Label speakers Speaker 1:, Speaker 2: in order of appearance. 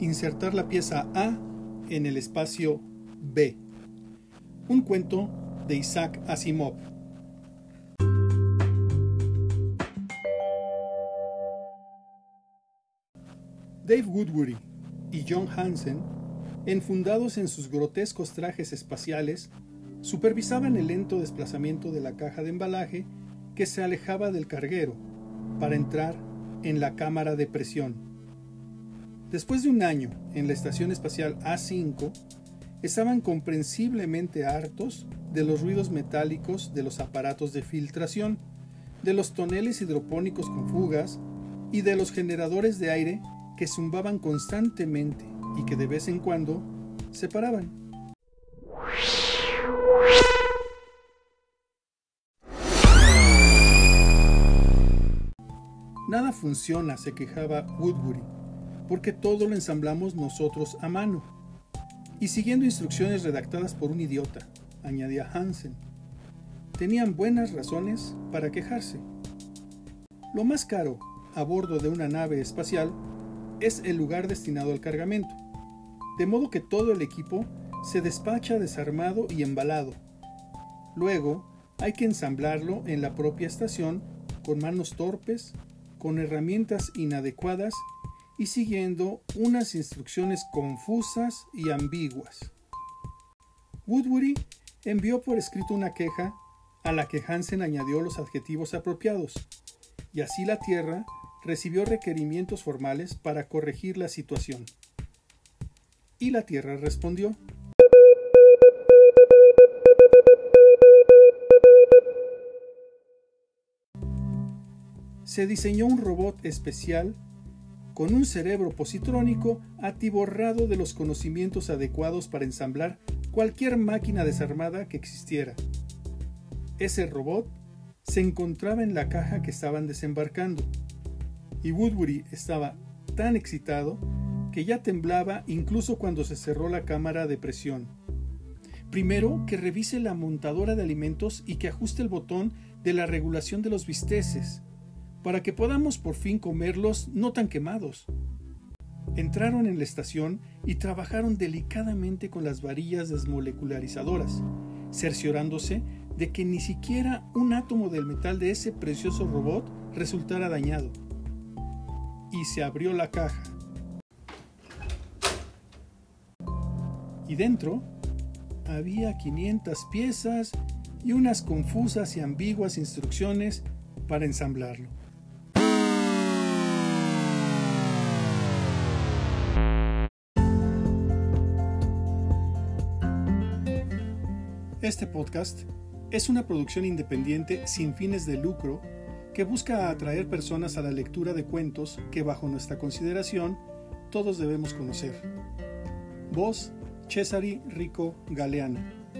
Speaker 1: Insertar la pieza A en el espacio B. Un cuento de Isaac Asimov. Dave Woodbury y John Hansen, enfundados en sus grotescos trajes espaciales, supervisaban el lento desplazamiento de la caja de embalaje que se alejaba del carguero para entrar en la cámara de presión. Después de un año en la Estación Espacial A5, estaban comprensiblemente hartos de los ruidos metálicos de los aparatos de filtración, de los toneles hidropónicos con fugas y de los generadores de aire que zumbaban constantemente y que de vez en cuando se paraban. Nada funciona, se quejaba Woodbury, porque todo lo ensamblamos nosotros a mano. Y siguiendo instrucciones redactadas por un idiota, añadía Hansen. Tenían buenas razones para quejarse. Lo más caro a bordo de una nave espacial es el lugar destinado al cargamento, de modo que todo el equipo se despacha desarmado y embalado. Luego hay que ensamblarlo en la propia estación con manos torpes, con herramientas inadecuadas y siguiendo unas instrucciones confusas y ambiguas. Woodbury envió por escrito una queja a la que Hansen añadió los adjetivos apropiados, y así la Tierra recibió requerimientos formales para corregir la situación. Y la Tierra respondió. Se diseñó un robot especial con un cerebro positrónico atiborrado de los conocimientos adecuados para ensamblar cualquier máquina desarmada que existiera. Ese robot se encontraba en la caja que estaban desembarcando y Woodbury estaba tan excitado que ya temblaba incluso cuando se cerró la cámara de presión. Primero, que revise la montadora de alimentos y que ajuste el botón de la regulación de los bisteces, para que podamos por fin comerlos no tan quemados. Entraron en la estación y trabajaron delicadamente con las varillas desmolecularizadoras, cerciorándose de que ni siquiera un átomo del metal de ese precioso robot resultara dañado y se abrió la caja. Y dentro había 500 piezas y unas confusas y ambiguas instrucciones para ensamblarlo. Este podcast es una producción independiente sin fines de lucro que busca atraer personas a la lectura de cuentos que bajo nuestra consideración todos debemos conocer. Voz Cesari Rico Galeana.